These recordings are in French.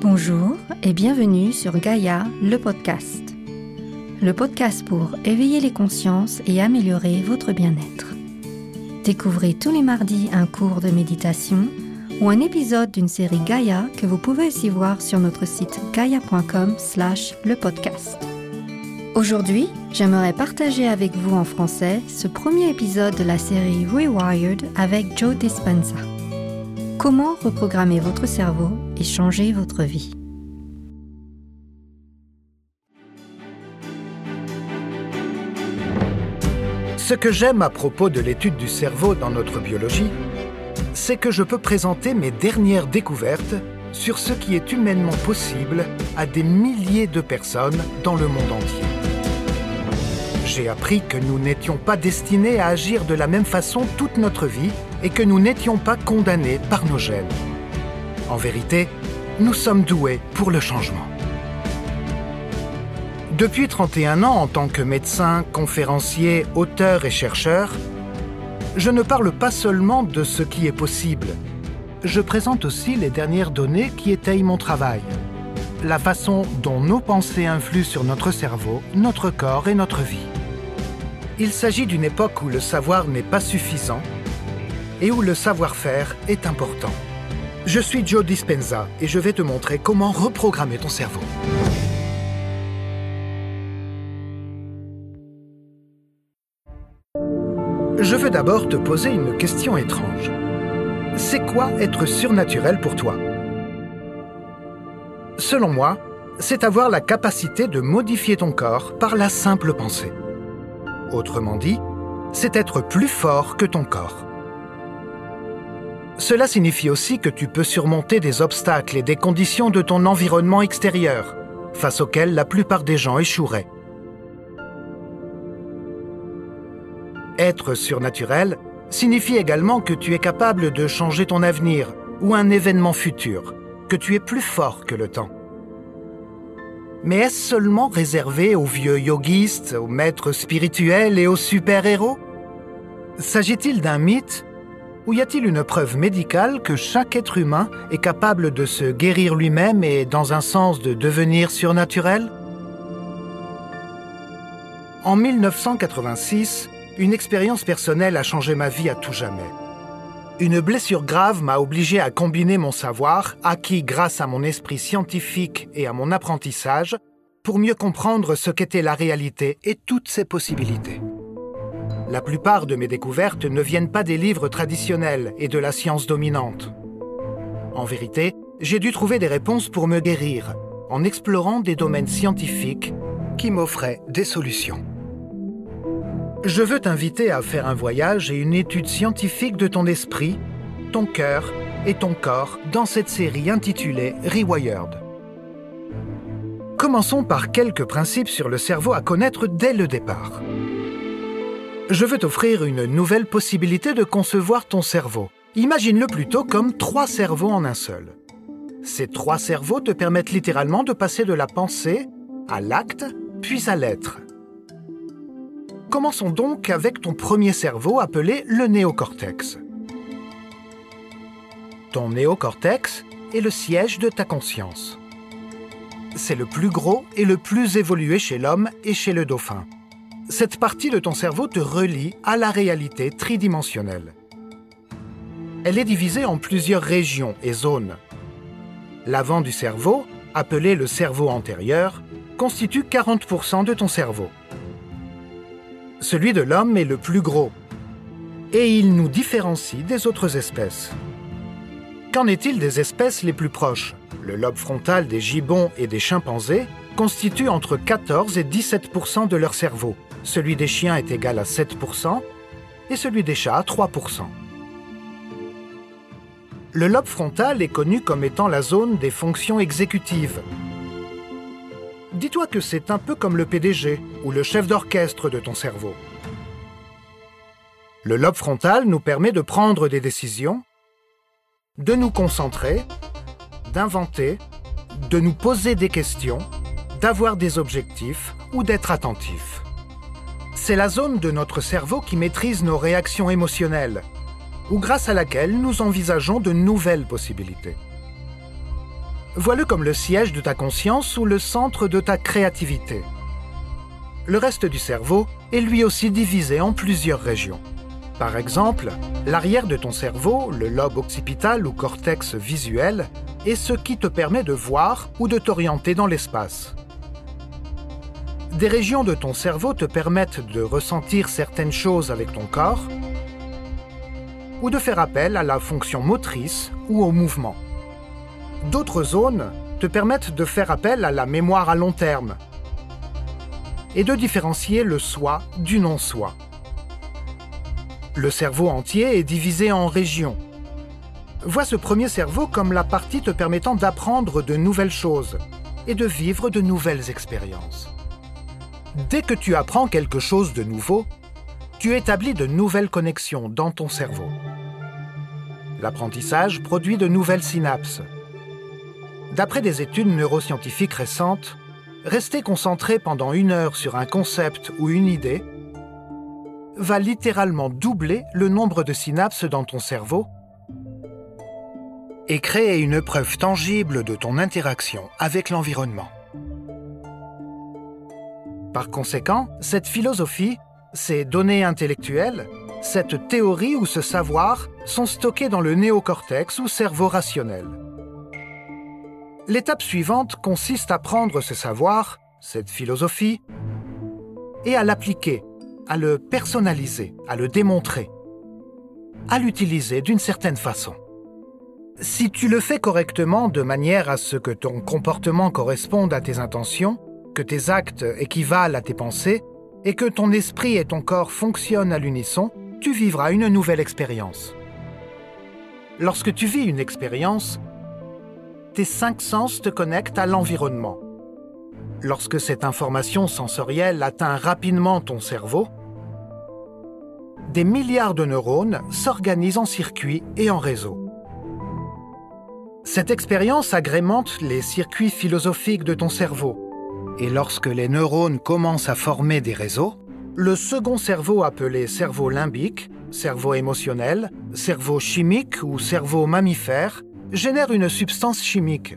Bonjour et bienvenue sur Gaïa, le podcast. Le podcast pour éveiller les consciences et améliorer votre bien-être. Découvrez tous les mardis un cours de méditation ou un épisode d'une série Gaïa que vous pouvez aussi voir sur notre site gaia.com slash le podcast. Aujourd'hui, j'aimerais partager avec vous en français ce premier épisode de la série Rewired avec Joe Dispenza. Comment reprogrammer votre cerveau changer votre vie Ce que j'aime à propos de l'étude du cerveau dans notre biologie, c'est que je peux présenter mes dernières découvertes sur ce qui est humainement possible à des milliers de personnes dans le monde entier. J'ai appris que nous n'étions pas destinés à agir de la même façon toute notre vie et que nous n'étions pas condamnés par nos gènes. En vérité, nous sommes doués pour le changement. Depuis 31 ans en tant que médecin, conférencier, auteur et chercheur, je ne parle pas seulement de ce qui est possible. Je présente aussi les dernières données qui étayent mon travail. La façon dont nos pensées influent sur notre cerveau, notre corps et notre vie. Il s'agit d'une époque où le savoir n'est pas suffisant et où le savoir-faire est important. Je suis Joe Dispenza et je vais te montrer comment reprogrammer ton cerveau. Je veux d'abord te poser une question étrange. C'est quoi être surnaturel pour toi? Selon moi, c'est avoir la capacité de modifier ton corps par la simple pensée. Autrement dit, c'est être plus fort que ton corps. Cela signifie aussi que tu peux surmonter des obstacles et des conditions de ton environnement extérieur, face auxquels la plupart des gens échoueraient. Être surnaturel signifie également que tu es capable de changer ton avenir ou un événement futur, que tu es plus fort que le temps. Mais est-ce seulement réservé aux vieux yogistes, aux maîtres spirituels et aux super-héros? S'agit-il d'un mythe ou y a-t-il une preuve médicale que chaque être humain est capable de se guérir lui-même et dans un sens de devenir surnaturel? En 1986, une expérience personnelle a changé ma vie à tout jamais. Une blessure grave m'a obligé à combiner mon savoir, acquis grâce à mon esprit scientifique et à mon apprentissage, pour mieux comprendre ce qu'était la réalité et toutes ses possibilités. La plupart de mes découvertes ne viennent pas des livres traditionnels et de la science dominante. En vérité, j'ai dû trouver des réponses pour me guérir, en explorant des domaines scientifiques qui m'offraient des solutions. Je veux t'inviter à faire un voyage et une étude scientifique de ton esprit, ton cœur et ton corps dans cette série intitulée Rewired. Commençons par quelques principes sur le cerveau à connaître dès le départ je veux t'offrir une nouvelle possibilité de concevoir ton cerveau. Imagine-le plutôt comme trois cerveaux en un seul. Ces trois cerveaux te permettent littéralement de passer de la pensée à l'acte, puis à l'être. Commençons donc avec ton premier cerveau appelé le néocortex. Ton néocortex est le siège de ta conscience. C'est le plus gros et le plus évolué chez l'homme et chez le dauphin cette partie de ton cerveau te relie à la réalité tridimensionnelle. Elle est divisée en plusieurs régions et zones. L'avant du cerveau, appelé le cerveau antérieur, constitue 40% de ton cerveau. Celui de l'homme est le plus gros et il nous différencie des autres espèces. Qu'en est-il des espèces les plus proches? Le lobe frontal des gibbons et des chimpanzés constitue entre 14 et 17% de leur cerveau, celui des chiens est égal à 7% et celui des chats à 3%. Le lobe frontal est connu comme étant la zone des fonctions exécutives. Dis-toi que c'est un peu comme le PDG ou le chef d'orchestre de ton cerveau. Le lobe frontal nous permet de prendre des décisions, de nous concentrer, d'inventer, de nous poser des questions, d'avoir des objectifs ou d'être attentif c'est la zone de notre cerveau qui maîtrise nos réactions émotionnelles, ou grâce à laquelle nous envisageons de nouvelles possibilités. Vois-le comme le siège de ta conscience ou le centre de ta créativité. Le reste du cerveau est lui aussi divisé en plusieurs régions. Par exemple, l'arrière de ton cerveau, le lobe occipital ou cortex visuel, est ce qui te permet de voir ou de t'orienter dans l'espace. Des régions de ton cerveau te permettent de ressentir certaines choses avec ton corps ou de faire appel à la fonction motrice ou au mouvement. D'autres zones te permettent de faire appel à la mémoire à long terme et de différencier le soi du non-soi. Le cerveau entier est divisé en régions. Vois ce premier cerveau comme la partie te permettant d'apprendre de nouvelles choses et de vivre de nouvelles expériences. Dès que tu apprends quelque chose de nouveau, tu établis de nouvelles connexions dans ton cerveau. L'apprentissage produit de nouvelles synapses. D'après des études neuroscientifiques récentes, rester concentré pendant une heure sur un concept ou une idée va littéralement doubler le nombre de synapses dans ton cerveau et créer une preuve tangible de ton interaction avec l'environnement. Par conséquent, cette philosophie, ces données intellectuelles, cette théorie ou ce savoir sont stockés dans le néocortex ou cerveau rationnel. L'étape suivante consiste à prendre ce savoir, cette philosophie, et à l'appliquer à le personnaliser, à le démontrer, à l'utiliser d'une certaine façon. Si tu le fais correctement de manière à ce que ton comportement corresponde à tes intentions, que tes actes équivalent à tes pensées, et que ton esprit et ton corps fonctionnent à l'unisson, tu vivras une nouvelle expérience. Lorsque tu vis une expérience, tes cinq sens te connectent à l'environnement. Lorsque cette information sensorielle atteint rapidement ton cerveau, des milliards de neurones s'organisent en circuits et en réseaux. Cette expérience agrémente les circuits philosophiques de ton cerveau. Et lorsque les neurones commencent à former des réseaux, le second cerveau appelé cerveau limbique, cerveau émotionnel, cerveau chimique ou cerveau mammifère génère une substance chimique.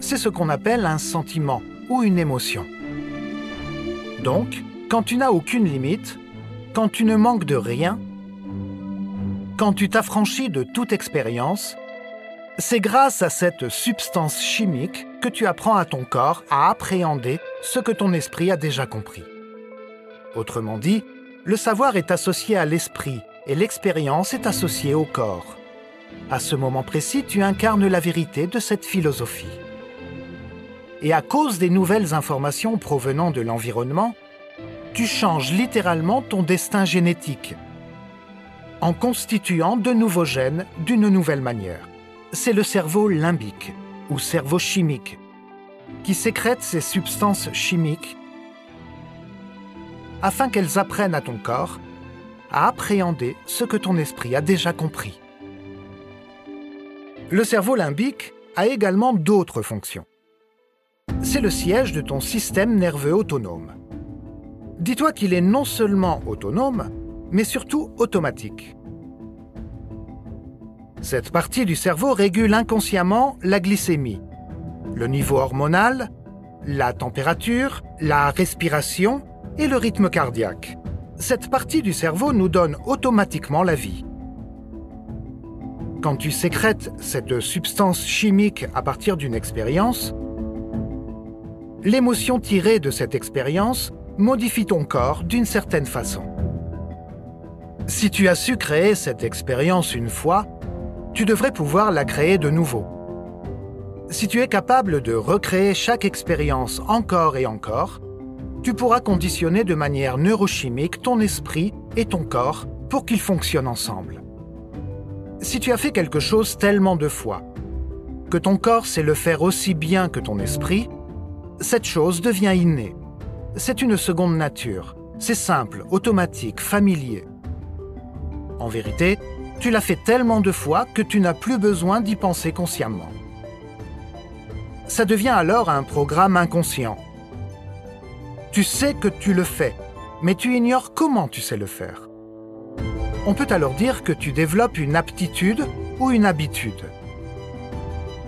C'est ce qu'on appelle un sentiment ou une émotion. Donc, quand tu n'as aucune limite, quand tu ne manques de rien, quand tu t'affranchis de toute expérience, c'est grâce à cette substance chimique que tu apprends à ton corps à appréhender ce que ton esprit a déjà compris. Autrement dit, le savoir est associé à l'esprit et l'expérience est associée au corps. À ce moment précis, tu incarnes la vérité de cette philosophie. Et à cause des nouvelles informations provenant de l'environnement, tu changes littéralement ton destin génétique en constituant de nouveaux gènes d'une nouvelle manière. C'est le cerveau limbique ou cerveau chimique qui sécrète ces substances chimiques afin qu'elles apprennent à ton corps à appréhender ce que ton esprit a déjà compris. Le cerveau limbique a également d'autres fonctions. C'est le siège de ton système nerveux autonome. Dis-toi qu'il est non seulement autonome, mais surtout automatique. Cette partie du cerveau régule inconsciemment la glycémie, le niveau hormonal, la température, la respiration et le rythme cardiaque. Cette partie du cerveau nous donne automatiquement la vie. Quand tu sécrètes cette substance chimique à partir d'une expérience, l'émotion tirée de cette expérience modifie ton corps d'une certaine façon. Si tu as su créer cette expérience une fois, tu devrais pouvoir la créer de nouveau. Si tu es capable de recréer chaque expérience encore et encore, tu pourras conditionner de manière neurochimique ton esprit et ton corps pour qu'ils fonctionnent ensemble. Si tu as fait quelque chose tellement de fois que ton corps sait le faire aussi bien que ton esprit, cette chose devient innée c'est une seconde nature. C'est simple, automatique, familier. En vérité, tu l'as fait tellement de fois que tu n'as plus besoin d'y penser consciemment. Ça devient alors un programme inconscient. Tu sais que tu le fais, mais tu ignores comment tu sais le faire. On peut alors dire que tu développes une aptitude ou une habitude.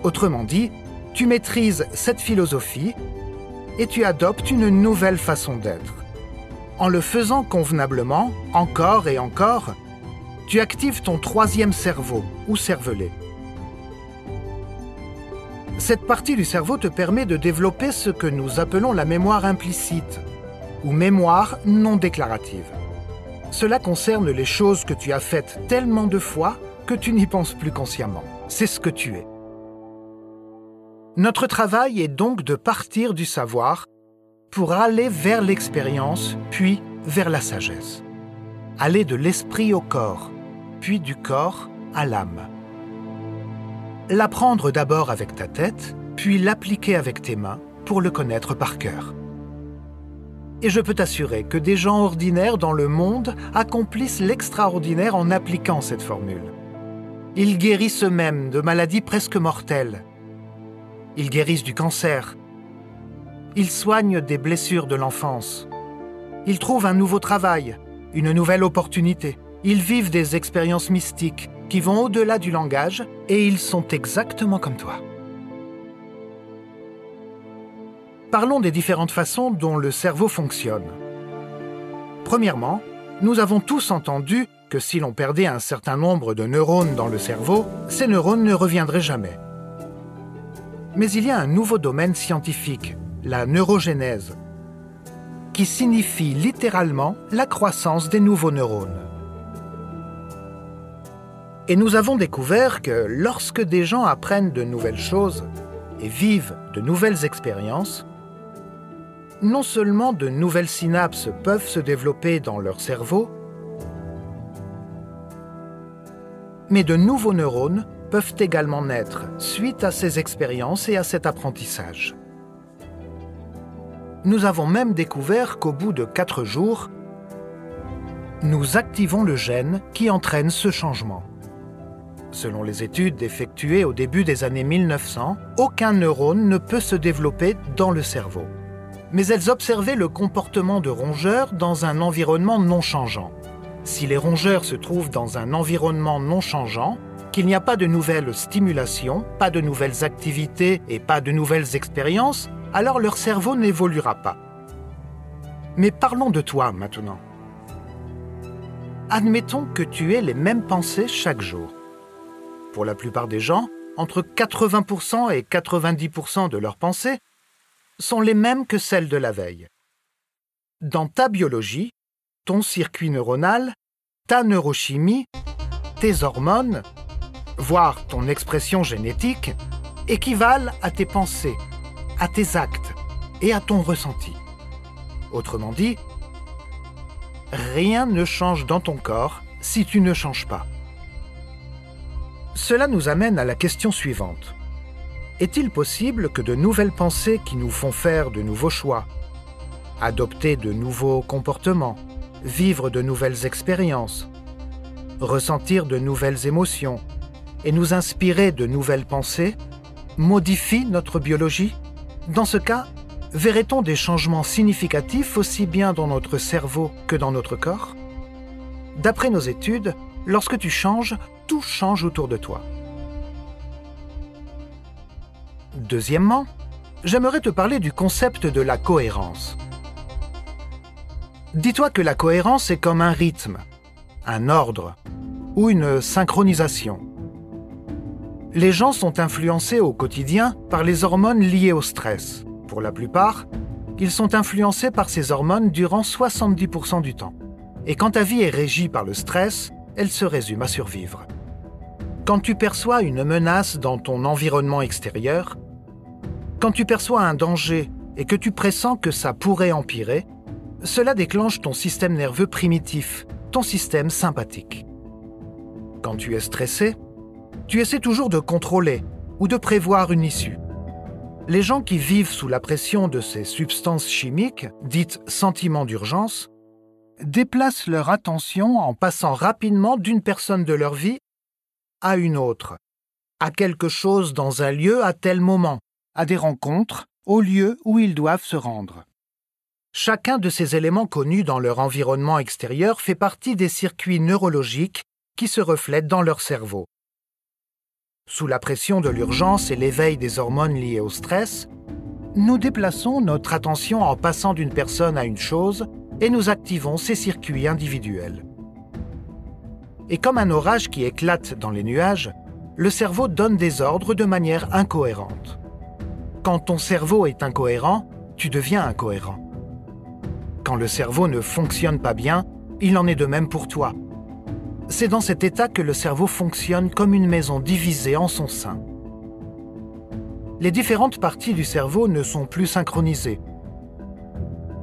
Autrement dit, tu maîtrises cette philosophie et tu adoptes une nouvelle façon d'être. En le faisant convenablement, encore et encore, tu actives ton troisième cerveau ou cervelet. Cette partie du cerveau te permet de développer ce que nous appelons la mémoire implicite ou mémoire non déclarative. Cela concerne les choses que tu as faites tellement de fois que tu n'y penses plus consciemment. C'est ce que tu es. Notre travail est donc de partir du savoir pour aller vers l'expérience, puis vers la sagesse. Aller de l'esprit au corps, puis du corps à l'âme. L'apprendre d'abord avec ta tête, puis l'appliquer avec tes mains pour le connaître par cœur. Et je peux t'assurer que des gens ordinaires dans le monde accomplissent l'extraordinaire en appliquant cette formule. Ils guérissent eux-mêmes de maladies presque mortelles. Ils guérissent du cancer. Ils soignent des blessures de l'enfance. Ils trouvent un nouveau travail, une nouvelle opportunité. Ils vivent des expériences mystiques qui vont au-delà du langage et ils sont exactement comme toi. Parlons des différentes façons dont le cerveau fonctionne. Premièrement, nous avons tous entendu que si l'on perdait un certain nombre de neurones dans le cerveau, ces neurones ne reviendraient jamais. Mais il y a un nouveau domaine scientifique, la neurogénèse, qui signifie littéralement la croissance des nouveaux neurones. Et nous avons découvert que lorsque des gens apprennent de nouvelles choses et vivent de nouvelles expériences, non seulement de nouvelles synapses peuvent se développer dans leur cerveau, mais de nouveaux neurones peuvent également naître suite à ces expériences et à cet apprentissage. Nous avons même découvert qu'au bout de quatre jours, nous activons le gène qui entraîne ce changement. Selon les études effectuées au début des années 1900, aucun neurone ne peut se développer dans le cerveau. Mais elles observaient le comportement de rongeurs dans un environnement non changeant si les rongeurs se trouvent dans un environnement non changeant, qu'il n'y a pas de nouvelles stimulations, pas de nouvelles activités et pas de nouvelles expériences, alors leur cerveau n'évoluera pas. Mais parlons de toi maintenant. Admettons que tu aies les mêmes pensées chaque jour. Pour la plupart des gens, entre 80% et 90% de leurs pensées sont les mêmes que celles de la veille. Dans ta biologie, ton circuit neuronal, ta neurochimie, tes hormones, voire ton expression génétique, équivalent à tes pensées, à tes actes et à ton ressenti. Autrement dit, rien ne change dans ton corps si tu ne changes pas. Cela nous amène à la question suivante. Est-il possible que de nouvelles pensées qui nous font faire de nouveaux choix, adopter de nouveaux comportements, vivre de nouvelles expériences, ressentir de nouvelles émotions et nous inspirer de nouvelles pensées modifie notre biologie? Dans ce cas, verrait-on des changements significatifs aussi bien dans notre cerveau que dans notre corps? D'après nos études, lorsque tu changes, tout change autour de toi. Deuxièmement, j'aimerais te parler du concept de la cohérence. Dis-toi que la cohérence est comme un rythme, un ordre ou une synchronisation. Les gens sont influencés au quotidien par les hormones liées au stress. Pour la plupart, ils sont influencés par ces hormones durant 70% du temps. Et quand ta vie est régie par le stress, elle se résume à survivre. Quand tu perçois une menace dans ton environnement extérieur, quand tu perçois un danger et que tu pressens que ça pourrait empirer, cela déclenche ton système nerveux primitif, ton système sympathique. Quand tu es stressé, tu essaies toujours de contrôler ou de prévoir une issue. Les gens qui vivent sous la pression de ces substances chimiques, dites sentiments d'urgence, déplacent leur attention en passant rapidement d'une personne de leur vie à une autre, à quelque chose dans un lieu à tel moment, à des rencontres, au lieu où ils doivent se rendre. Chacun de ces éléments connus dans leur environnement extérieur fait partie des circuits neurologiques qui se reflètent dans leur cerveau. Sous la pression de l'urgence et l'éveil des hormones liées au stress, nous déplaçons notre attention en passant d'une personne à une chose et nous activons ces circuits individuels. Et comme un orage qui éclate dans les nuages, le cerveau donne des ordres de manière incohérente. Quand ton cerveau est incohérent, tu deviens incohérent. Quand le cerveau ne fonctionne pas bien, il en est de même pour toi. C'est dans cet état que le cerveau fonctionne comme une maison divisée en son sein. Les différentes parties du cerveau ne sont plus synchronisées.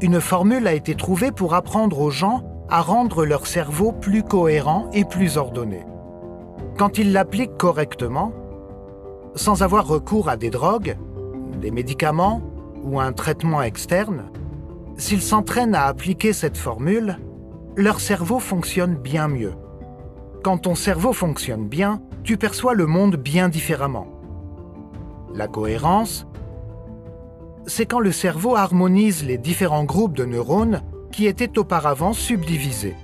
Une formule a été trouvée pour apprendre aux gens à rendre leur cerveau plus cohérent et plus ordonné. Quand ils l'appliquent correctement, sans avoir recours à des drogues, des médicaments ou un traitement externe, s'ils s'entraînent à appliquer cette formule, leur cerveau fonctionne bien mieux. Quand ton cerveau fonctionne bien, tu perçois le monde bien différemment. La cohérence, c'est quand le cerveau harmonise les différents groupes de neurones qui étaient auparavant subdivisés.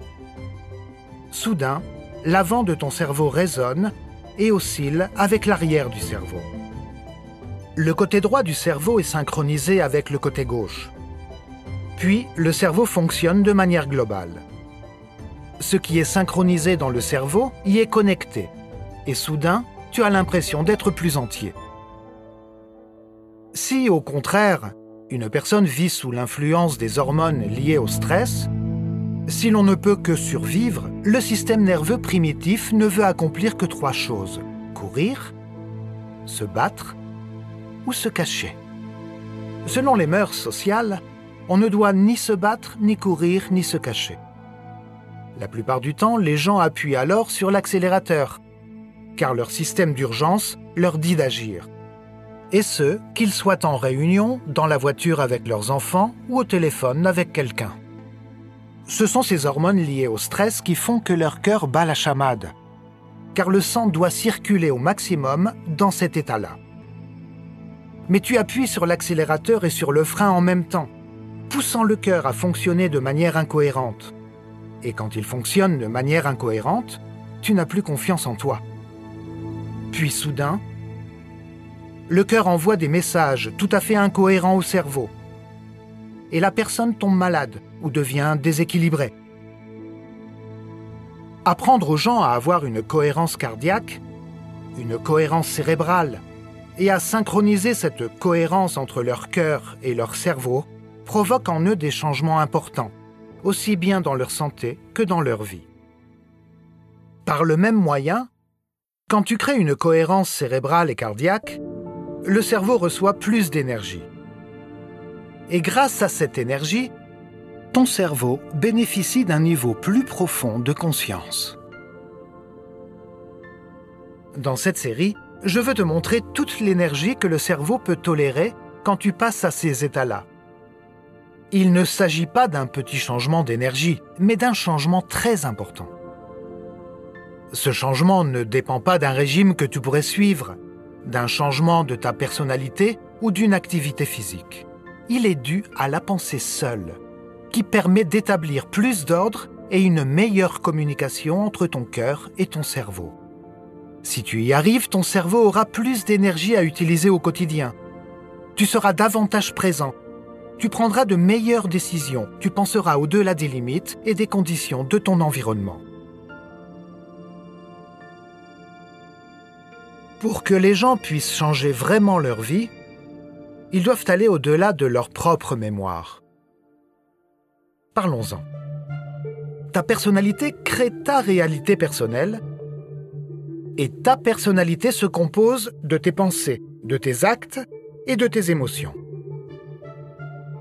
Soudain, l'avant de ton cerveau résonne et oscille avec l'arrière du cerveau. Le côté droit du cerveau est synchronisé avec le côté gauche. Puis, le cerveau fonctionne de manière globale. Ce qui est synchronisé dans le cerveau y est connecté. Et soudain, tu as l'impression d'être plus entier. Si, au contraire, une personne vit sous l'influence des hormones liées au stress, si l'on ne peut que survivre, le système nerveux primitif ne veut accomplir que trois choses. Courir, se battre ou se cacher. Selon les mœurs sociales, on ne doit ni se battre, ni courir, ni se cacher. La plupart du temps, les gens appuient alors sur l'accélérateur, car leur système d'urgence leur dit d'agir. Et ce, qu'ils soient en réunion, dans la voiture avec leurs enfants ou au téléphone avec quelqu'un. Ce sont ces hormones liées au stress qui font que leur cœur bat la chamade, car le sang doit circuler au maximum dans cet état-là. Mais tu appuies sur l'accélérateur et sur le frein en même temps, poussant le cœur à fonctionner de manière incohérente. Et quand il fonctionne de manière incohérente, tu n'as plus confiance en toi. Puis soudain, le cœur envoie des messages tout à fait incohérents au cerveau. Et la personne tombe malade ou devient déséquilibrée. Apprendre aux gens à avoir une cohérence cardiaque, une cohérence cérébrale, et à synchroniser cette cohérence entre leur cœur et leur cerveau provoque en eux des changements importants, aussi bien dans leur santé que dans leur vie. Par le même moyen, quand tu crées une cohérence cérébrale et cardiaque, le cerveau reçoit plus d'énergie. Et grâce à cette énergie, ton cerveau bénéficie d'un niveau plus profond de conscience. Dans cette série, je veux te montrer toute l'énergie que le cerveau peut tolérer quand tu passes à ces états-là. Il ne s'agit pas d'un petit changement d'énergie, mais d'un changement très important. Ce changement ne dépend pas d'un régime que tu pourrais suivre, d'un changement de ta personnalité ou d'une activité physique. Il est dû à la pensée seule, qui permet d'établir plus d'ordre et une meilleure communication entre ton cœur et ton cerveau. Si tu y arrives, ton cerveau aura plus d'énergie à utiliser au quotidien. Tu seras davantage présent. Tu prendras de meilleures décisions. Tu penseras au-delà des limites et des conditions de ton environnement. Pour que les gens puissent changer vraiment leur vie, ils doivent aller au-delà de leur propre mémoire. Parlons-en. Ta personnalité crée ta réalité personnelle et ta personnalité se compose de tes pensées, de tes actes et de tes émotions.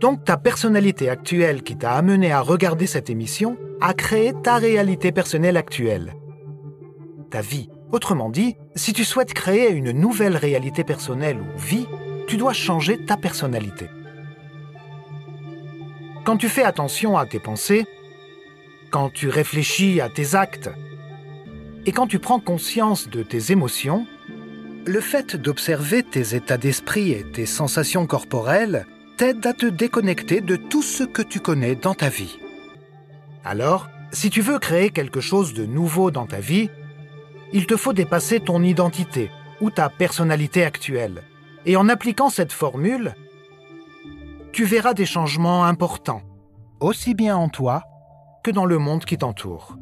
Donc ta personnalité actuelle qui t'a amené à regarder cette émission a créé ta réalité personnelle actuelle. Ta vie. Autrement dit, si tu souhaites créer une nouvelle réalité personnelle ou vie, tu dois changer ta personnalité. Quand tu fais attention à tes pensées, quand tu réfléchis à tes actes et quand tu prends conscience de tes émotions, le fait d'observer tes états d'esprit et tes sensations corporelles t'aide à te déconnecter de tout ce que tu connais dans ta vie. Alors, si tu veux créer quelque chose de nouveau dans ta vie, il te faut dépasser ton identité ou ta personnalité actuelle. Et en appliquant cette formule, tu verras des changements importants, aussi bien en toi que dans le monde qui t'entoure.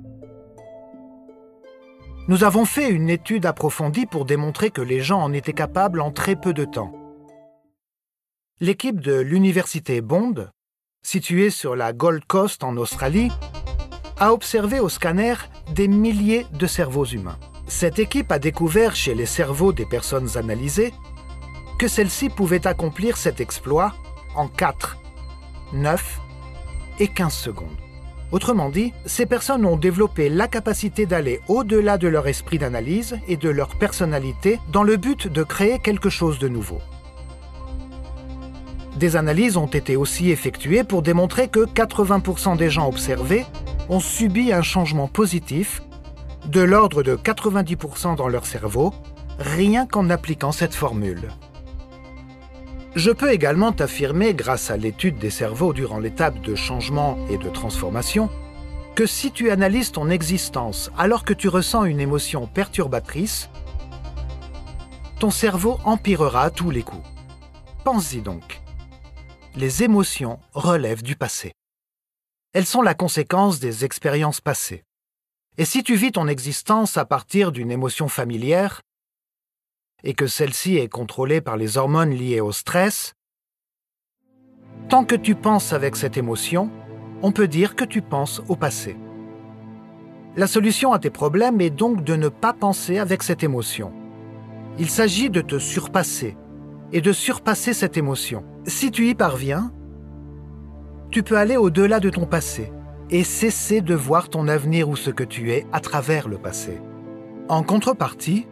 Nous avons fait une étude approfondie pour démontrer que les gens en étaient capables en très peu de temps. L'équipe de l'université Bond, située sur la Gold Coast en Australie, a observé au scanner des milliers de cerveaux humains. Cette équipe a découvert chez les cerveaux des personnes analysées que celles-ci pouvaient accomplir cet exploit en 4, 9 et 15 secondes. Autrement dit, ces personnes ont développé la capacité d'aller au-delà de leur esprit d'analyse et de leur personnalité dans le but de créer quelque chose de nouveau. Des analyses ont été aussi effectuées pour démontrer que 80% des gens observés ont subi un changement positif de l'ordre de 90% dans leur cerveau, rien qu'en appliquant cette formule. Je peux également t'affirmer, grâce à l'étude des cerveaux durant l'étape de changement et de transformation, que si tu analyses ton existence alors que tu ressens une émotion perturbatrice, ton cerveau empirera à tous les coups. Pense-y donc. Les émotions relèvent du passé. Elles sont la conséquence des expériences passées. Et si tu vis ton existence à partir d'une émotion familière, et que celle-ci est contrôlée par les hormones liées au stress, tant que tu penses avec cette émotion, on peut dire que tu penses au passé. La solution à tes problèmes est donc de ne pas penser avec cette émotion. Il s'agit de te surpasser et de surpasser cette émotion. Si tu y parviens, tu peux aller au-delà de ton passé et cesser de voir ton avenir ou ce que tu es à travers le passé. En contrepartie,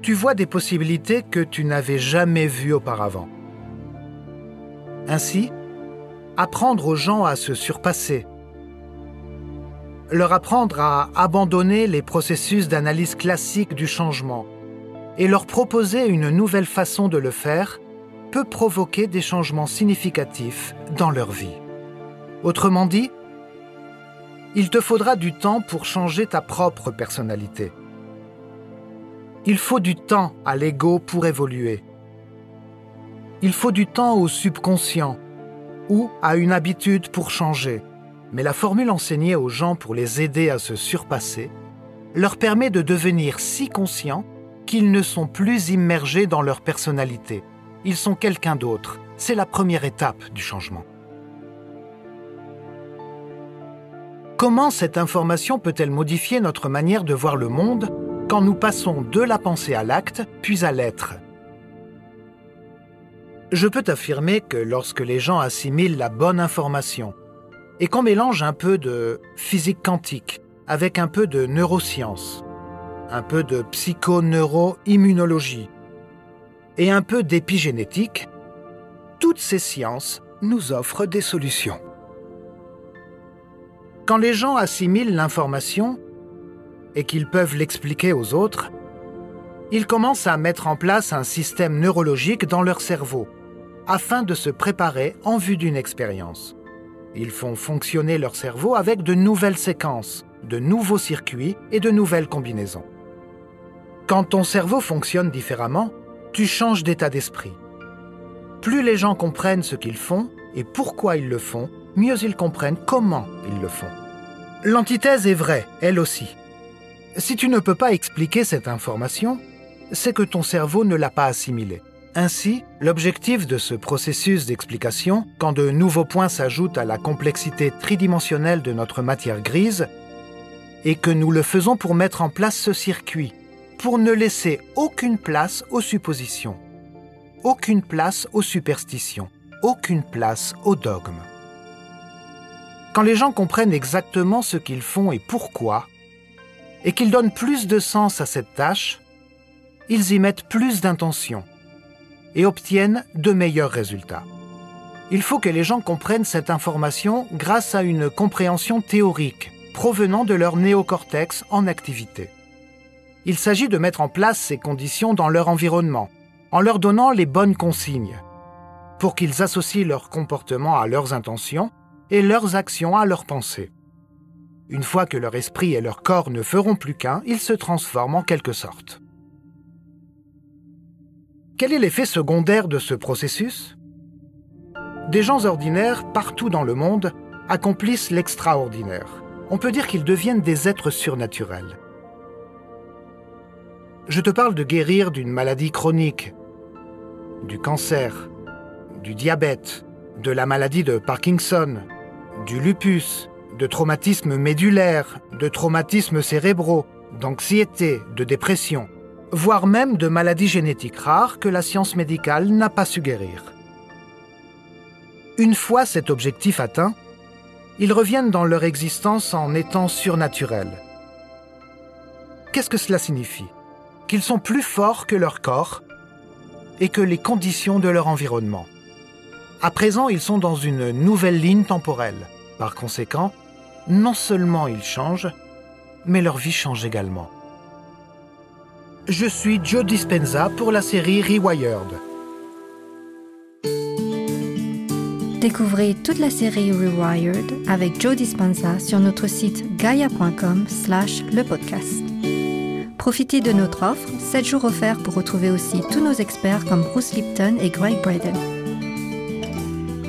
tu vois des possibilités que tu n'avais jamais vues auparavant. Ainsi, apprendre aux gens à se surpasser, leur apprendre à abandonner les processus d'analyse classique du changement et leur proposer une nouvelle façon de le faire peut provoquer des changements significatifs dans leur vie. Autrement dit, il te faudra du temps pour changer ta propre personnalité. Il faut du temps à l'ego pour évoluer. Il faut du temps au subconscient ou à une habitude pour changer. Mais la formule enseignée aux gens pour les aider à se surpasser leur permet de devenir si conscients qu'ils ne sont plus immergés dans leur personnalité. Ils sont quelqu'un d'autre. C'est la première étape du changement. Comment cette information peut-elle modifier notre manière de voir le monde quand nous passons de la pensée à l'acte, puis à l'être? Je peux t'affirmer que lorsque les gens assimilent la bonne information et qu'on mélange un peu de physique quantique avec un peu de neurosciences, un peu de psychoneuroimmunologie et un peu d'épigénétique, toutes ces sciences nous offrent des solutions. Quand les gens assimilent l'information, et qu'ils peuvent l'expliquer aux autres, ils commencent à mettre en place un système neurologique dans leur cerveau afin de se préparer en vue d'une expérience. Ils font fonctionner leur cerveau avec de nouvelles séquences, de nouveaux circuits et de nouvelles combinaisons. Quand ton cerveau fonctionne différemment, tu changes d'état d'esprit. Plus les gens comprennent ce qu'ils font et pourquoi ils le font, mieux ils comprennent comment ils le font. L'antithèse est vraie, elle aussi. Si tu ne peux pas expliquer cette information, c'est que ton cerveau ne l'a pas assimilée. Ainsi, l'objectif de ce processus d'explication, quand de nouveaux points s'ajoutent à la complexité tridimensionnelle de notre matière grise, est que nous le faisons pour mettre en place ce circuit, pour ne laisser aucune place aux suppositions, aucune place aux superstitions, aucune place aux dogmes. Quand les gens comprennent exactement ce qu'ils font et pourquoi, et qu'ils donnent plus de sens à cette tâche, ils y mettent plus d'intention et obtiennent de meilleurs résultats. Il faut que les gens comprennent cette information grâce à une compréhension théorique provenant de leur néocortex en activité. Il s'agit de mettre en place ces conditions dans leur environnement, en leur donnant les bonnes consignes, pour qu'ils associent leur comportement à leurs intentions et leurs actions à leurs pensées. Une fois que leur esprit et leur corps ne feront plus qu'un, ils se transforment en quelque sorte. Quel est l'effet secondaire de ce processus? Des gens ordinaires, partout dans le monde, accomplissent l'extraordinaire. On peut dire qu'ils deviennent des êtres surnaturels. Je te parle de guérir d'une maladie chronique, du cancer, du diabète, de la maladie de Parkinson, du lupus, de traumatismes médulaires, de traumatismes cérébraux, d'anxiété, de dépression, voire même de maladies génétiques rares que la science médicale n'a pas su guérir. Une fois cet objectif atteint, ils reviennent dans leur existence en étant surnaturels. Qu'est-ce que cela signifie? Qu'ils sont plus forts que leur corps et que les conditions de leur environnement. À présent, ils sont dans une nouvelle ligne temporelle. Par conséquent, non seulement ils changent, mais leur vie change également. Je suis Joe Dispenza pour la série Rewired. Découvrez toute la série Rewired avec Joe Dispenza sur notre site gaia.com slash le podcast. Profitez de notre offre, 7 jours offerts pour retrouver aussi tous nos experts comme Bruce Lipton et Greg Braden.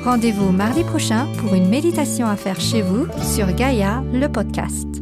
Rendez-vous mardi prochain pour une méditation à faire chez vous sur Gaia, le podcast.